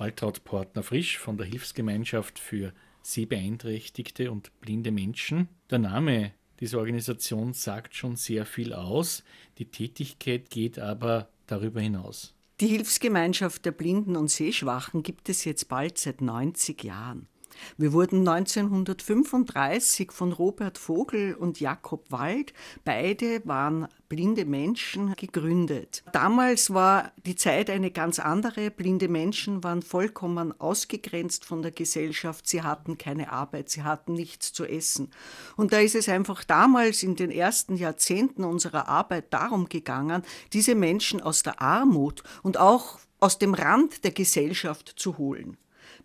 Waltraud Portner-Frisch von der Hilfsgemeinschaft für sehbeeinträchtigte und blinde Menschen. Der Name dieser Organisation sagt schon sehr viel aus. Die Tätigkeit geht aber darüber hinaus. Die Hilfsgemeinschaft der Blinden und Sehschwachen gibt es jetzt bald seit 90 Jahren. Wir wurden 1935 von Robert Vogel und Jakob Wald, beide waren blinde Menschen, gegründet. Damals war die Zeit eine ganz andere. Blinde Menschen waren vollkommen ausgegrenzt von der Gesellschaft. Sie hatten keine Arbeit, sie hatten nichts zu essen. Und da ist es einfach damals in den ersten Jahrzehnten unserer Arbeit darum gegangen, diese Menschen aus der Armut und auch aus dem Rand der Gesellschaft zu holen.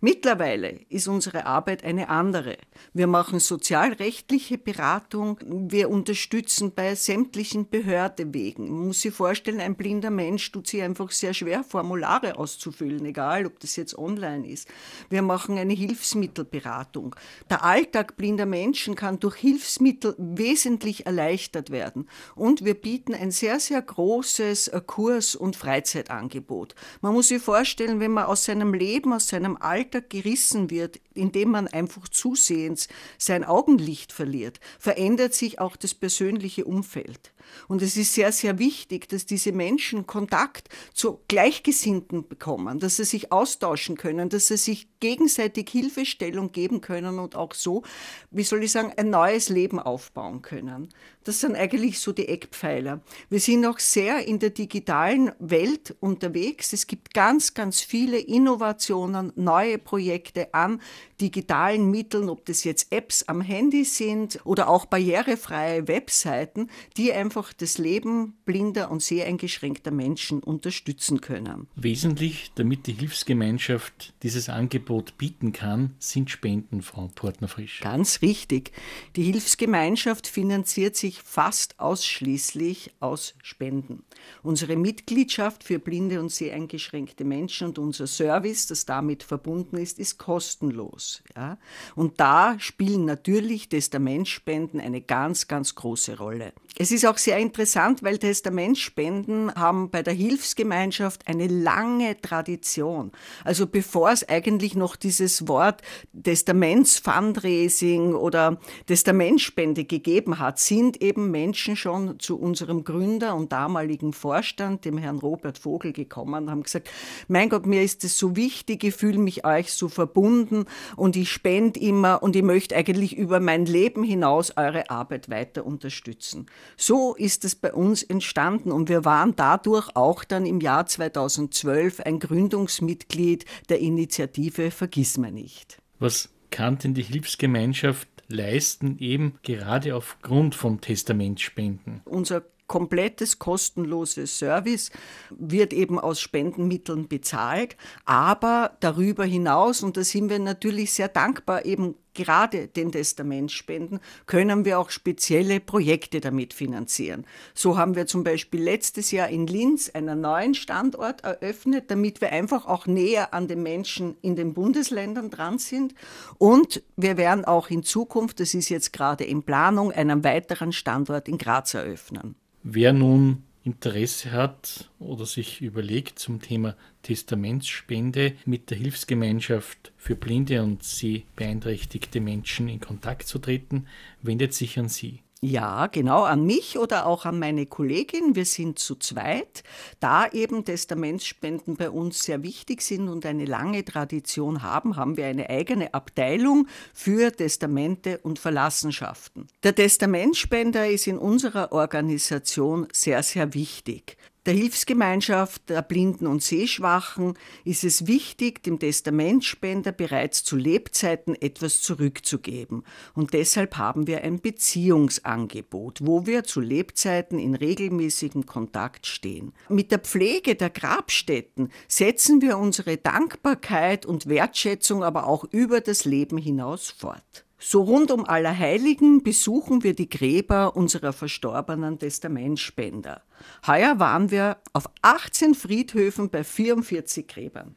Mittlerweile ist unsere Arbeit eine andere. Wir machen sozialrechtliche Beratung, wir unterstützen bei sämtlichen Behördewegen. Man muss sich vorstellen, ein blinder Mensch tut sich einfach sehr schwer, Formulare auszufüllen, egal ob das jetzt online ist. Wir machen eine Hilfsmittelberatung. Der Alltag blinder Menschen kann durch Hilfsmittel wesentlich erleichtert werden. Und wir bieten ein sehr, sehr großes Kurs- und Freizeitangebot. Man muss sich vorstellen, wenn man aus seinem Leben, aus seinem Alltag Alltag gerissen wird, indem man einfach zusehends sein Augenlicht verliert, verändert sich auch das persönliche Umfeld. Und es ist sehr, sehr wichtig, dass diese Menschen Kontakt zu Gleichgesinnten bekommen, dass sie sich austauschen können, dass sie sich gegenseitig Hilfestellung geben können und auch so, wie soll ich sagen, ein neues Leben aufbauen können. Das sind eigentlich so die Eckpfeiler. Wir sind noch sehr in der digitalen Welt unterwegs. Es gibt ganz, ganz viele Innovationen, neue Projekte an digitalen Mitteln, ob das jetzt Apps am Handy sind oder auch barrierefreie Webseiten, die einfach das Leben blinder und sehr eingeschränkter Menschen unterstützen können. Wesentlich, damit die Hilfsgemeinschaft dieses Angebot bieten kann, sind Spenden, Frau Portner-Frisch. Ganz richtig. Die Hilfsgemeinschaft finanziert sich fast ausschließlich aus Spenden. Unsere Mitgliedschaft für blinde und sehr eingeschränkte Menschen und unser Service, das damit verbunden ist, ist kostenlos. Ja? Und da spielen natürlich Testamentspenden eine ganz, ganz große Rolle. Es ist auch sehr interessant, weil Testamentspenden haben bei der Hilfsgemeinschaft eine lange Tradition. Also bevor es eigentlich noch dieses Wort Testamentsfundraising oder Testamentspende gegeben hat, sind eben Menschen schon zu unserem Gründer und damaligen Vorstand, dem Herrn Robert Vogel, gekommen und haben gesagt, mein Gott, mir ist es so wichtig, ich fühle mich euch so verbunden und ich spende immer und ich möchte eigentlich über mein Leben hinaus eure Arbeit weiter unterstützen. So ist es bei uns entstanden und wir waren dadurch auch dann im Jahr 2012 ein Gründungsmitglied der Initiative Vergiss mir nicht. Was kann denn die Hilfsgemeinschaft leisten, eben gerade aufgrund von Testamentspenden? Unser komplettes kostenloses Service wird eben aus Spendenmitteln bezahlt, aber darüber hinaus, und da sind wir natürlich sehr dankbar, eben gerade den Testamentspenden, können wir auch spezielle Projekte damit finanzieren. So haben wir zum Beispiel letztes Jahr in Linz einen neuen Standort eröffnet, damit wir einfach auch näher an den Menschen in den Bundesländern dran sind. Und wir werden auch in Zukunft, das ist jetzt gerade in Planung, einen weiteren Standort in Graz eröffnen. Wer nun Interesse hat oder sich überlegt zum Thema Testamentsspende mit der Hilfsgemeinschaft für blinde und sehbeeinträchtigte Menschen in Kontakt zu treten, wendet sich an Sie. Ja, genau, an mich oder auch an meine Kollegin. Wir sind zu zweit, da eben Testamentsspenden bei uns sehr wichtig sind und eine lange Tradition haben, haben wir eine eigene Abteilung für Testamente und Verlassenschaften. Der Testamentspender ist in unserer Organisation sehr, sehr wichtig. Der Hilfsgemeinschaft der Blinden und Sehschwachen ist es wichtig, dem Testamentspender bereits zu Lebzeiten etwas zurückzugeben. Und deshalb haben wir ein Beziehungsangebot, wo wir zu Lebzeiten in regelmäßigem Kontakt stehen. Mit der Pflege der Grabstätten setzen wir unsere Dankbarkeit und Wertschätzung aber auch über das Leben hinaus fort. So rund um Allerheiligen besuchen wir die Gräber unserer verstorbenen Testamentspender. Heuer waren wir auf 18 Friedhöfen bei 44 Gräbern.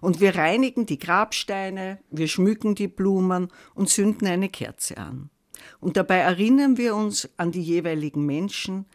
Und wir reinigen die Grabsteine, wir schmücken die Blumen und zünden eine Kerze an. Und dabei erinnern wir uns an die jeweiligen Menschen,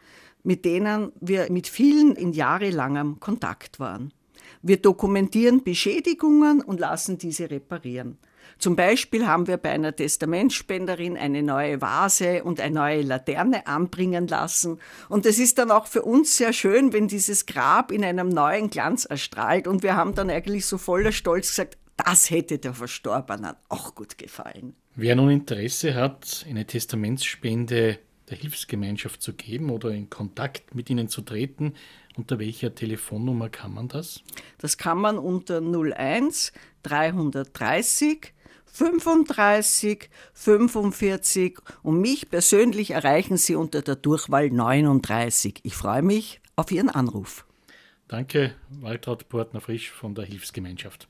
mit denen wir mit vielen in jahrelangem Kontakt waren. Wir dokumentieren Beschädigungen und lassen diese reparieren. Zum Beispiel haben wir bei einer Testamentsspenderin eine neue Vase und eine neue Laterne anbringen lassen. Und es ist dann auch für uns sehr schön, wenn dieses Grab in einem neuen Glanz erstrahlt. Und wir haben dann eigentlich so voller Stolz gesagt, das hätte der Verstorbenen auch gut gefallen. Wer nun Interesse hat, eine Testamentsspende der Hilfsgemeinschaft zu geben oder in Kontakt mit ihnen zu treten, unter welcher Telefonnummer kann man das? Das kann man unter 01 330 35 45 und mich persönlich erreichen Sie unter der Durchwahl 39. Ich freue mich auf Ihren Anruf. Danke, Waltraud Portner-Frisch von der Hilfsgemeinschaft.